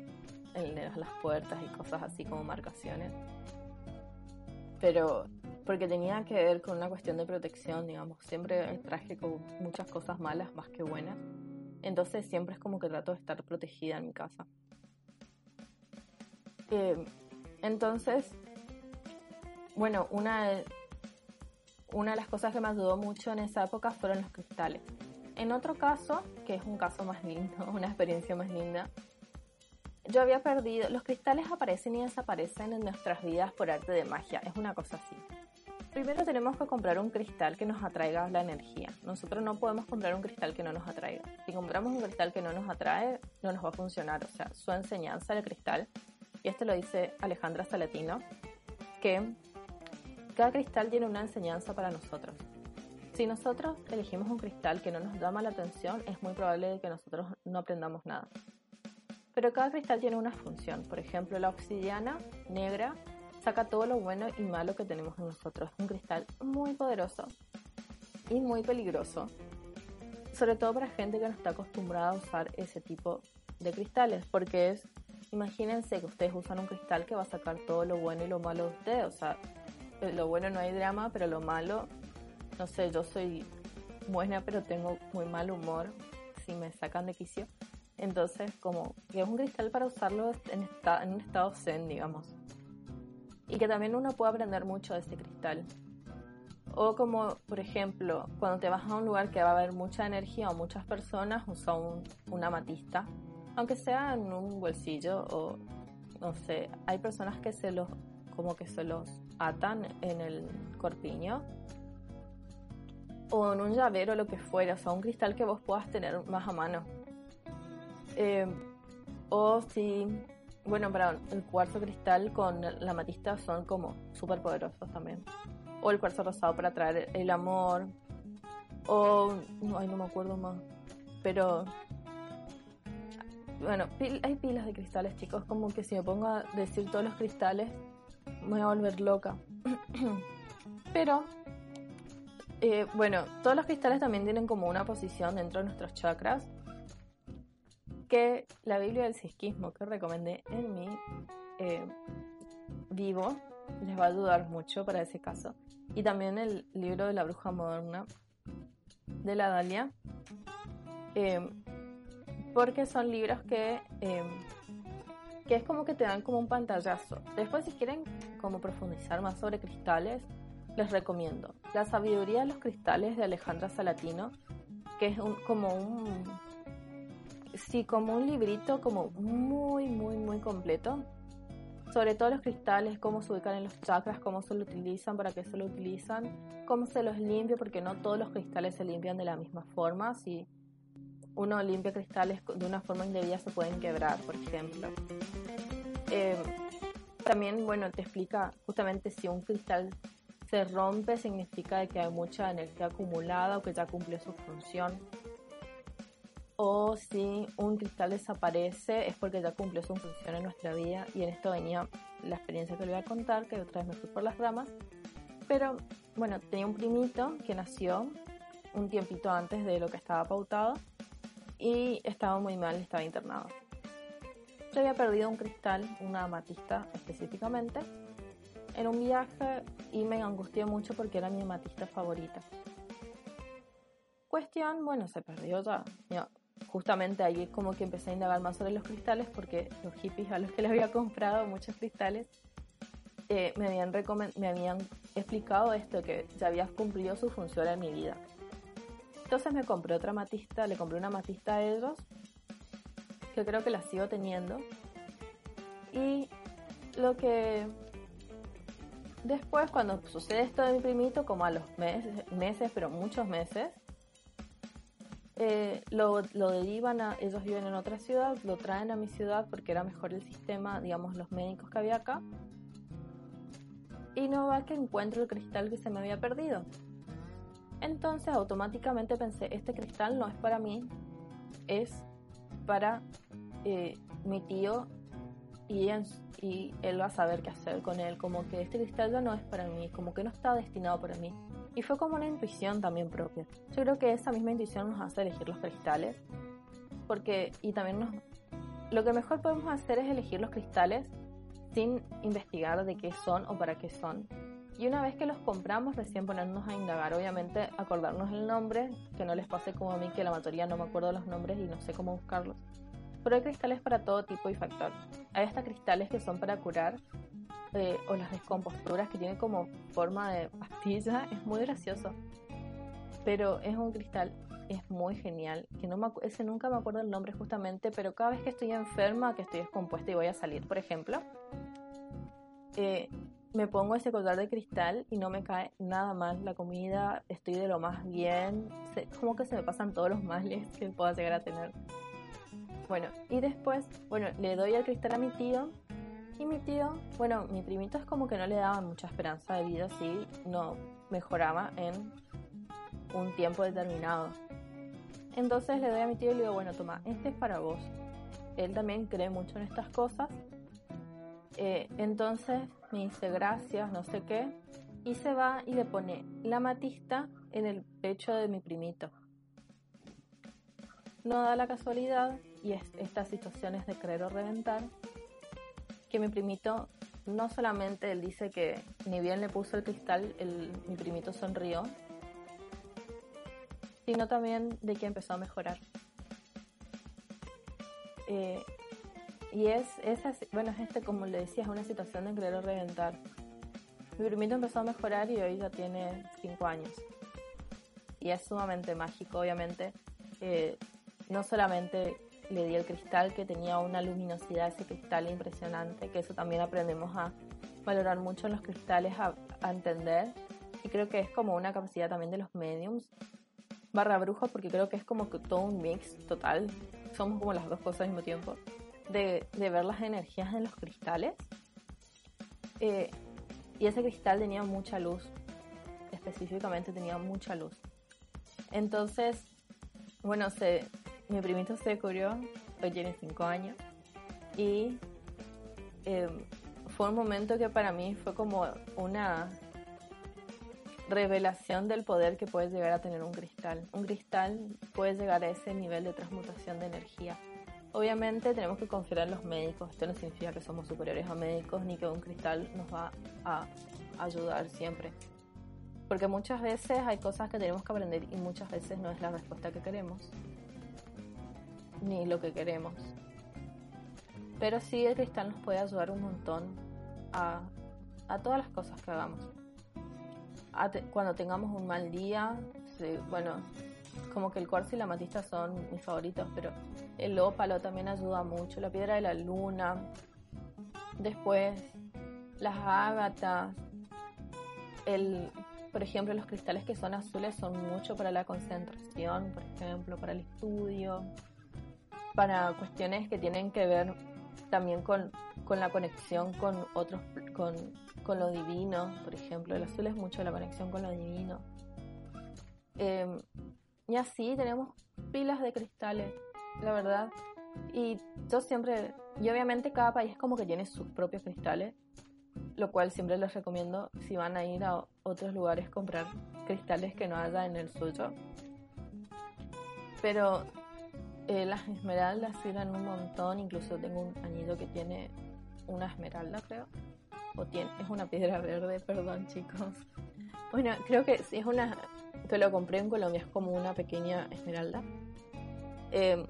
en las puertas y cosas así como marcaciones. Pero porque tenía que ver con una cuestión de protección, digamos. Siempre traje con muchas cosas malas más que buenas. Entonces siempre es como que trato de estar protegida en mi casa. Eh, entonces, bueno, una una de las cosas que me ayudó mucho en esa época fueron los cristales. En otro caso, que es un caso más lindo, una experiencia más linda, yo había perdido, los cristales aparecen y desaparecen en nuestras vidas por arte de magia, es una cosa así. Primero tenemos que comprar un cristal que nos atraiga la energía. Nosotros no podemos comprar un cristal que no nos atraiga. Si compramos un cristal que no nos atrae, no nos va a funcionar. O sea, su enseñanza del cristal, y esto lo dice Alejandra Salatino, que cada cristal tiene una enseñanza para nosotros. Si nosotros elegimos un cristal que no nos llama la atención, es muy probable que nosotros no aprendamos nada. Pero cada cristal tiene una función. Por ejemplo, la obsidiana negra saca todo lo bueno y malo que tenemos en nosotros. Un cristal muy poderoso y muy peligroso. Sobre todo para gente que no está acostumbrada a usar ese tipo de cristales. Porque es, imagínense que ustedes usan un cristal que va a sacar todo lo bueno y lo malo de ustedes. O sea, lo bueno no hay drama, pero lo malo, no sé, yo soy buena, pero tengo muy mal humor si me sacan de quicio. Entonces, como que es un cristal para usarlo en, en un estado zen, digamos. Y que también uno puede aprender mucho de ese cristal. O como, por ejemplo, cuando te vas a un lugar que va a haber mucha energía o muchas personas, usa un, una amatista. Aunque sea en un bolsillo o, no sé, hay personas que se los como que se los atan en el corpiño o en un llavero, lo que fuera, o sea, un cristal que vos puedas tener más a mano. Eh, o si bueno, para el cuarzo cristal con la amatista son como súper poderosos también. O el cuarzo rosado para traer el amor. O, no, ay, no me acuerdo más. Pero, bueno, hay pilas de cristales, chicos. Como que si me pongo a decir todos los cristales, me voy a volver loca. Pero, eh, bueno, todos los cristales también tienen como una posición dentro de nuestros chakras que la Biblia del Cisquismo que recomendé en mi eh, vivo les va a ayudar mucho para ese caso. Y también el libro de la bruja moderna de la Dalia, eh, porque son libros que, eh, que es como que te dan como un pantallazo. Después si quieren como profundizar más sobre cristales, les recomiendo La sabiduría de los cristales de Alejandra Salatino, que es como un sí, como un librito como muy, muy, muy completo. Sobre todo los cristales, cómo se ubican en los chakras, cómo se lo utilizan, para qué se lo utilizan, cómo se los limpia, porque no todos los cristales se limpian de la misma forma. Si uno limpia cristales de una forma indebida se pueden quebrar, por ejemplo. Eh, también, bueno, te explica justamente si un cristal se rompe, significa que hay mucha energía acumulada o que ya cumplió su función o si un cristal desaparece es porque ya cumplió su función en nuestra vida y en esto venía la experiencia que le voy a contar, que otra vez me fui por las ramas, pero bueno, tenía un primito que nació un tiempito antes de lo que estaba pautado y estaba muy mal, estaba internado. Yo había perdido un cristal, una amatista específicamente, en un viaje y me angustié mucho porque era mi amatista favorita. Cuestión, bueno, se perdió ya justamente ahí como que empecé a indagar más sobre los cristales porque los hippies a los que les había comprado muchos cristales eh, me, habían me habían explicado esto, que ya había cumplido su función en mi vida. Entonces me compré otra matista, le compré una matista a ellos, que creo que la sigo teniendo. Y lo que después, cuando sucede esto de mi primito, como a los meses, meses pero muchos meses, eh, lo, lo, derivan a, ellos viven en otra ciudad, lo traen a mi ciudad porque era mejor el sistema, digamos, los médicos que había acá. Y no va que encuentro el cristal que se me había perdido. Entonces automáticamente pensé, este cristal no es para mí, es para eh, mi tío y, y él va a saber qué hacer con él. Como que este cristal ya no es para mí, como que no está destinado para mí. Y fue como una intuición también propia. Yo creo que esa misma intuición nos hace elegir los cristales. Porque, y también nos... Lo que mejor podemos hacer es elegir los cristales sin investigar de qué son o para qué son. Y una vez que los compramos, recién ponernos a indagar, obviamente acordarnos el nombre, que no les pase como a mí, que la mayoría no me acuerdo los nombres y no sé cómo buscarlos. Pero hay cristales para todo tipo y factor. Hay hasta cristales que son para curar o las descomposturas que tiene como forma de pastilla, es muy gracioso. Pero es un cristal, es muy genial, que no me, ese nunca me acuerdo el nombre justamente, pero cada vez que estoy enferma, que estoy descompuesta y voy a salir, por ejemplo, eh, me pongo ese collar de cristal y no me cae nada mal la comida, estoy de lo más bien, como que se me pasan todos los males que pueda llegar a tener. Bueno, y después, bueno, le doy el cristal a mi tío y mi tío, bueno, mi primito es como que no le daba mucha esperanza de vida si no mejoraba en un tiempo determinado. Entonces le doy a mi tío y le digo, bueno, toma, este es para vos. Él también cree mucho en estas cosas. Eh, entonces me dice gracias, no sé qué. Y se va y le pone la matista en el pecho de mi primito. No da la casualidad, y es, estas situaciones de creer o reventar, que mi primito, no solamente él dice que ni bien le puso el cristal, el, mi primito sonrió, sino también de que empezó a mejorar. Eh, y es, es bueno, es este, como le decía, es una situación de querer reventar. Mi primito empezó a mejorar y hoy ya tiene 5 años. Y es sumamente mágico, obviamente. Eh, no solamente le di el cristal que tenía una luminosidad, ese cristal impresionante, que eso también aprendemos a valorar mucho en los cristales, a, entender. Y creo que es como una capacidad también de los mediums, barra bruja, porque creo que es como que todo un mix total. Somos como las dos cosas al mismo tiempo. de, ver las energías en los cristales. Eh, y ese cristal tenía mucha luz, específicamente tenía mucha luz. Entonces, bueno, se, mi primito se descubrió, hoy tiene 5 años, y eh, fue un momento que para mí fue como una revelación del poder que puede llegar a tener un cristal. Un cristal puede llegar a ese nivel de transmutación de energía. Obviamente tenemos que confiar en los médicos, esto no significa que somos superiores a médicos ni que un cristal nos va a ayudar siempre. Porque muchas veces hay cosas que tenemos que aprender y muchas veces no es la respuesta que queremos, ni lo que queremos. Pero sí el cristal nos puede ayudar un montón a, a todas las cosas que hagamos cuando tengamos un mal día, bueno, como que el cuarzo y la matista son mis favoritos, pero el ópalo también ayuda mucho, la piedra de la luna, después las ágatas, el, por ejemplo, los cristales que son azules son mucho para la concentración, por ejemplo, para el estudio, para cuestiones que tienen que ver también con, con la conexión con otros, con con lo divino, por ejemplo. El azul es mucho la conexión con lo divino. Em, y así tenemos pilas de cristales, la verdad. Y yo siempre, y obviamente cada país como que tiene sus propios cristales, lo cual siempre les recomiendo si van a ir a otros lugares comprar cristales que no haya en el suyo. Pero eh, las esmeraldas sirven un montón, incluso tengo un anillo que tiene una esmeralda, creo o tiene, es una piedra verde, perdón chicos. Bueno, creo que sí es una, que lo compré en Colombia, es como una pequeña esmeralda. Em,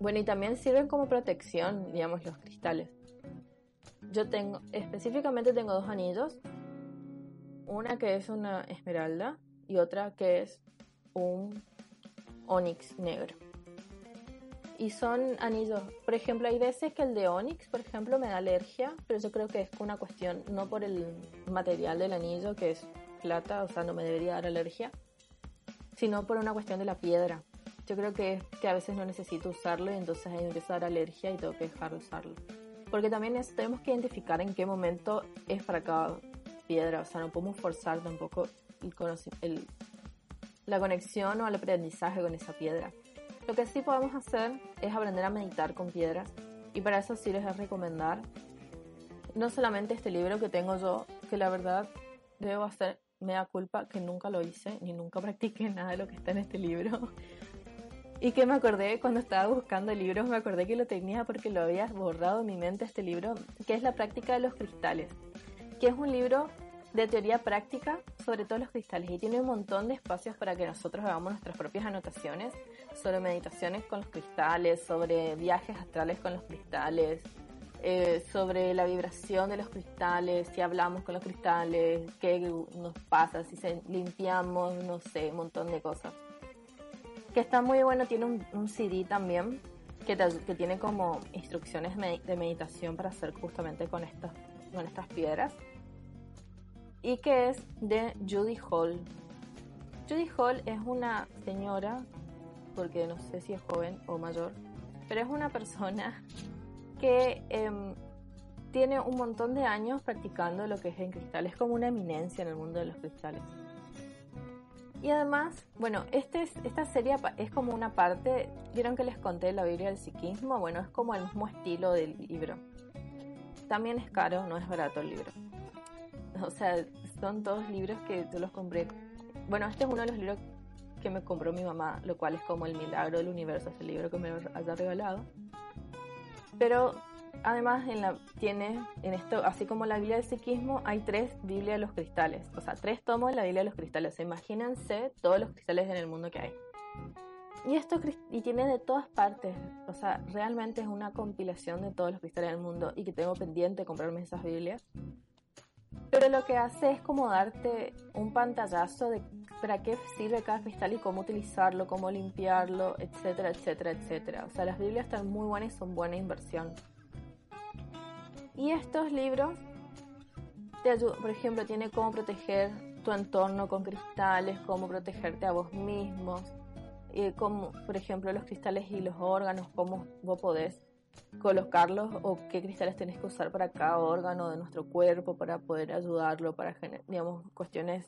bueno, y también sirven como protección, digamos, los cristales. Yo tengo, específicamente tengo dos anillos. Una que es una esmeralda y otra que es un onix negro y son anillos. Por ejemplo, hay veces que el de Onyx, por ejemplo, me da alergia, pero yo creo que es una cuestión, no por el material del anillo, que es plata, o sea, no me debería dar alergia, sino por una cuestión de la piedra. Yo creo que es que a veces no necesito usarlo y entonces ahí empieza a dar alergia y tengo que dejar de usarlo. Porque también tenemos que identificar en qué momento es para cada piedra, o sea, no podemos forzar tampoco el, la conexión o el aprendizaje con esa piedra. Lo que sí podemos hacer es aprender a meditar con piedras y para eso sí les voy a recomendar no solamente este libro que tengo yo, que la verdad debo hacer da culpa que nunca lo hice ni nunca practiqué nada de lo que está en este libro. Y que me acordé cuando estaba buscando libros, me acordé que lo tenía porque lo había borrado en mi mente este libro, que es La práctica de los cristales, que es un libro de teoría práctica sobre todos los cristales y tiene un montón de espacios para que nosotros hagamos nuestras propias anotaciones sobre meditaciones con los cristales, sobre viajes astrales con los cristales, eh, sobre la vibración de los cristales, si hablamos con los cristales, qué nos pasa, si limpiamos, no sé, un montón de cosas. Que está muy bueno, tiene un, CD también que, que, tiene como instrucciones de meditación para hacer justamente con estas, con estas piedras y que es de Judy Hall. Judy Hall es una señora, porque no sé si es joven o mayor, pero es una persona que em, tiene un montón de años practicando lo que es en cristal. Es como una eminencia en el mundo de los cristales. Y además, bueno, este esta serie es como una parte, vieron que les conté la Biblia del psiquismo, bueno, es como el mismo estilo del libro. También es caro, no es barato el libro. O sea, son todos libros que yo los compré. Bueno, este es uno de los libros que me compró mi mamá, lo cual es como el milagro del universo, este libro que me haya regalado. Pero además en la, tiene, en esto, así como la Biblia del psiquismo, hay tres Biblias de los cristales. O sea, tres tomos de la Biblia de los cristales. imagínense todos los cristales en el mundo que hay. Y esto y tiene de todas partes, o sea, realmente es una compilación de todos los cristales del mundo y que tengo pendiente comprarme esas Biblias pero lo que hace es como darte un pantallazo de para qué sirve cada cristal y cómo utilizarlo, cómo limpiarlo, etcétera, etcétera, etcétera. O sea, las Biblias están muy buenas y son buena inversión. Y estos libros te ayudan, por ejemplo, tiene cómo proteger tu entorno con cristales, cómo protegerte a vos mismos, como, por ejemplo, los cristales y los órganos, cómo vos podés colocarlos o qué cristales tenés que usar para cada órgano de nuestro cuerpo para poder ayudarlo, para, digamos, cuestiones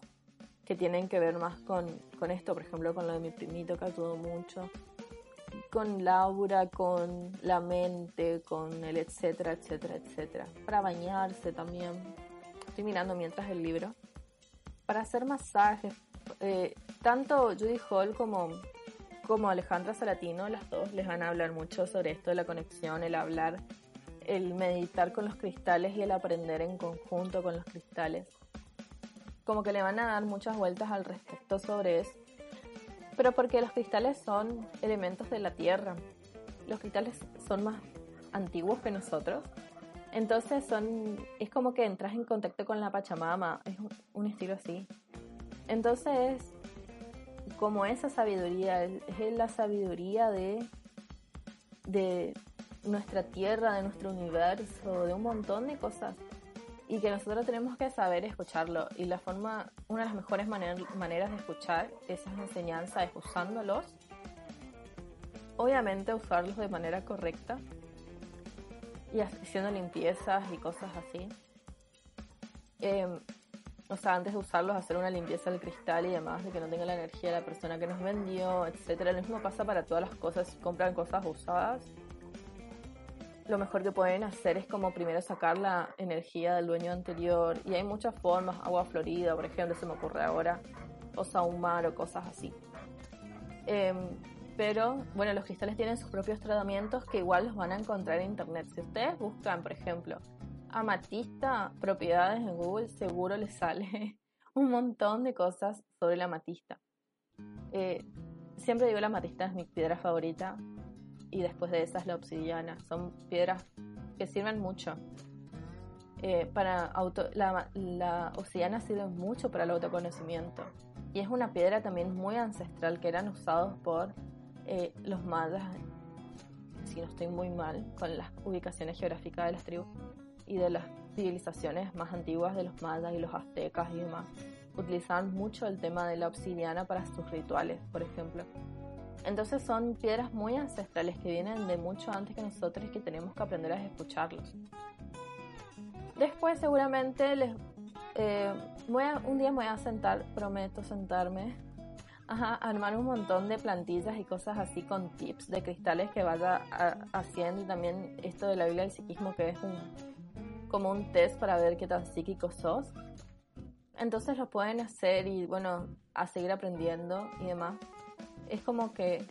que tienen que ver más con, con esto, por ejemplo, con lo de mi primito que ayudó mucho, con Laura, con la mente, con el etcétera, etcétera, etcétera. Para bañarse también. Estoy mirando mientras el libro. Para hacer masajes. Eh, tanto Judy Hall como, como Alejandra Salatino, las dos les van a hablar mucho sobre esto de la conexión, el hablar, el meditar con los cristales y el aprender en conjunto con los cristales como que le van a dar muchas vueltas al respecto sobre eso. Pero porque los cristales son elementos de la tierra. Los cristales son más antiguos que nosotros. Entonces son, es como que entras en contacto con la Pachamama, es un, estilo así. Entonces, como esa sabiduría, es, la sabiduría de, de nuestra tierra, de nuestro universo, de un montón de cosas y que nosotros tenemos que saber escucharlo. Y la forma, una de las mejores maneras de escuchar esas enseñanzas es usándolos. Obviamente usarlos de manera correcta y haciendo limpiezas y cosas así. Em, o sea, antes de usarlos, hacer una limpieza del cristal y demás, de que no tenga la energía de la persona que nos vendió, etcétera. Lo mismo pasa para todas las cosas. Si compran cosas usadas, lo mejor que pueden hacer es como primero sacar la energía del dueño anterior y hay muchas formas, agua florida, por ejemplo, se me ocurre ahora, o saumar o cosas así. Em, pero bueno, los cristales tienen sus propios tratamientos que igual los van a encontrar en internet. Si ustedes buscan, por ejemplo, amatista, propiedades en Google, seguro les sale un montón de cosas sobre la amatista. Eh, siempre digo la amatista es mi piedra favorita y después de esas la obsidiana. Son piedras que sirven mucho. Eh, para auto, la, obsidiana sirve mucho para el autoconocimiento y es una piedra también muy ancestral que eran usados por eh, los mayas, si no estoy muy mal, con las ubicaciones geográficas de las tribus y de las civilizaciones más antiguas de los mayas y los aztecas y demás. Utilizaban mucho el tema de la obsidiana para sus rituales, por ejemplo. Entonces son piedras muy ancestrales que vienen de mucho antes que nosotros y que tenemos que aprender a escucharlos. Después seguramente les eh, voy a, un día me voy a sentar, prometo sentarme, a armar un montón de plantillas y cosas así con tips de cristales que vaya haciendo y también esto de la Biblia del psiquismo que es un como un test para ver qué tan psíquico sos. Entonces lo pueden hacer y bueno, a seguir aprendiendo y demás es como que,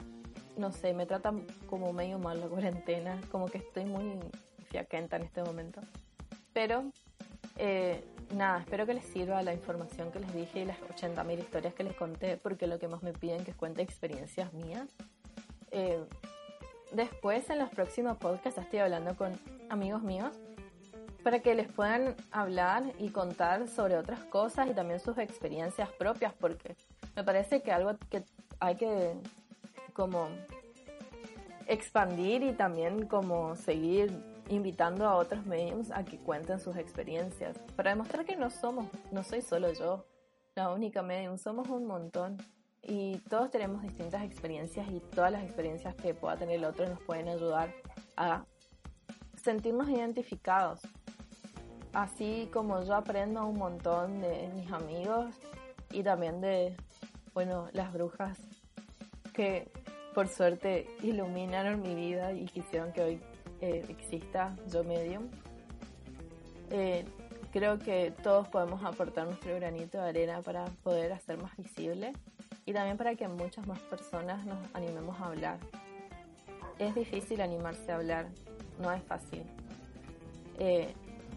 no sé, me tratan como medio mal la cuarentena, como que estoy muy fiaquenta en este momento. Pero, eh, nada, espero que les sirva la información que les dije y las 80.000 historias que les conté, porque lo que más me piden que cuente experiencias mías. Eh, después, en los próximos podcasts, estoy hablando con amigos míos para que les puedan hablar y contar sobre otras cosas y también sus experiencias propias, porque me parece que algo que hay que como expandir y también como seguir invitando a otros medios a que cuenten sus experiencias para demostrar que no somos, no soy solo yo la única medium, somos un montón y todos tenemos distintas experiencias y todas las experiencias que pueda tener el otro nos pueden ayudar a sentirnos identificados. Así como yo aprendo un montón de mis amigos y también de, bueno, las brujas que por suerte iluminaron mi vida y quisieron que hoy eh, exista Yo Medium. Eh, creo que todos podemos aportar nuestro granito de arena para poder hacer más visible y también para que muchas más personas nos animemos a hablar. Es difícil animarse a hablar, no es fácil. Eh,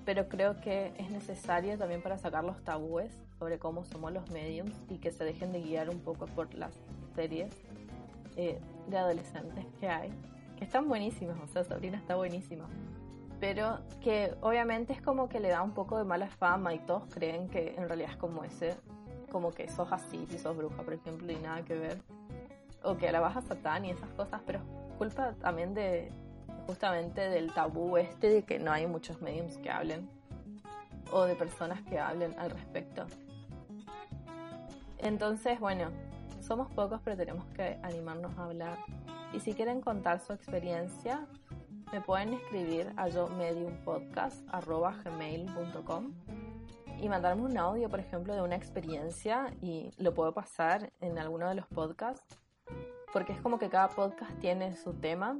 pero creo que es necesario también para sacar los tabúes sobre cómo somos los mediums y que se dejen de guiar un poco por las series eh, de adolescentes que hay, que están buenísimas, o sea, Sabrina está buenísima, pero que obviamente es como que le da un poco de mala fama y todos creen que en realidad es como ese, como que sos así, si sos bruja, por ejemplo, y nada que ver, o que alabas a Satán y esas cosas, pero culpa también de justamente del tabú este de que no hay muchos mediums que hablen o de personas que hablen al respecto. Entonces, bueno, somos pocos, pero tenemos que animarnos a hablar. Y si quieren contar su experiencia, me pueden escribir a yo y mandarme un audio, por ejemplo, de una experiencia y lo puedo pasar en alguno de los podcasts, porque es como que cada podcast tiene su tema,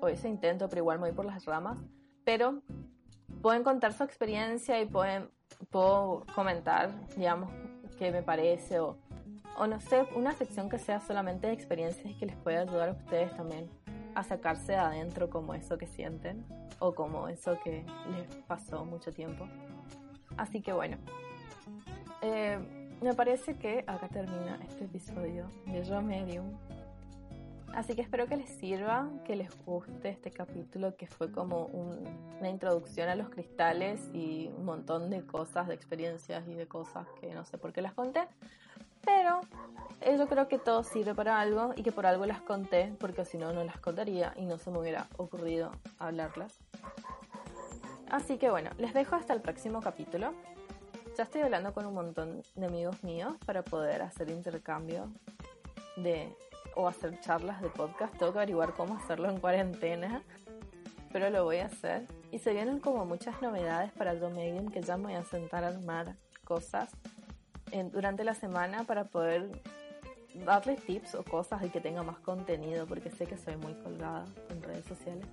o ese intento, pero igual me voy por las ramas, pero pueden contar su experiencia y pueden, puedo comentar, digamos, qué me parece o, o no sé, una sección que sea solamente de experiencias que les pueda ayudar a ustedes también a sacarse de adentro como eso que sienten o como eso que les pasó mucho tiempo. Así que bueno, eh, me parece que acá termina este episodio de Yo Medium. Así que espero que les sirva, que les guste este capítulo que fue como una introducción a los cristales y un montón de cosas, de experiencias y de cosas que no sé por qué las conté. Pero eh, yo creo que todo sirve para algo y que por algo las conté, porque si no, no las contaría y no se me hubiera ocurrido hablarlas. Así que bueno, les dejo hasta el próximo capítulo. Ya estoy hablando con un montón de amigos míos para poder hacer intercambio de o hacer charlas de podcast. Tengo que averiguar cómo hacerlo en cuarentena, pero lo voy a hacer. Y se vienen como muchas novedades para Yo Medium que ya me voy a sentar a armar cosas durante la semana para poder darles tips o cosas y que tenga más contenido, porque sé que soy muy colgada en redes sociales.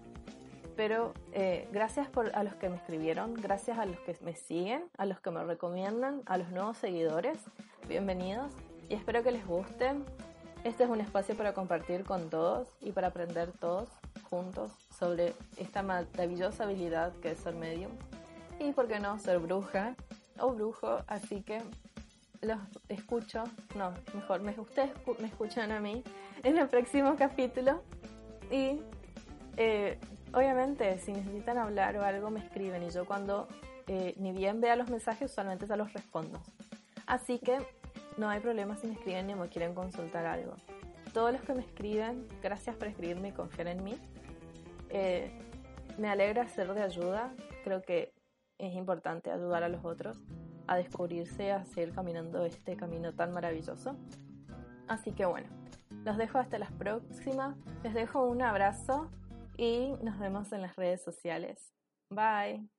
Pero eh, gracias a los que me escribieron, gracias a los que me siguen, a los que me recomiendan, a los nuevos seguidores. Bienvenidos y espero que les guste. Este es un espacio para compartir con todos y para aprender todos juntos sobre esta maravillosa habilidad que es ser medium. Y, por qué no, ser bruja o brujo. Así que los escucho, no, mejor, me, ustedes me escuchan a mí en el próximo capítulo. Y eh, Obviamente, si necesitan hablar o algo, me escriben. Y yo cuando eh, ni bien vea los mensajes, usualmente se los respondo. Así que no hay problema si me escriben ni me quieren consultar algo. Todos los que me escriben, gracias por escribirme y confiar en mí. Eh, me alegra ser de ayuda. Creo que es importante ayudar a los otros a descubrirse, a seguir caminando este camino tan maravilloso. Así que bueno, los dejo hasta las próximas. Les dejo un abrazo y nos vemos en las redes sociales. Bye.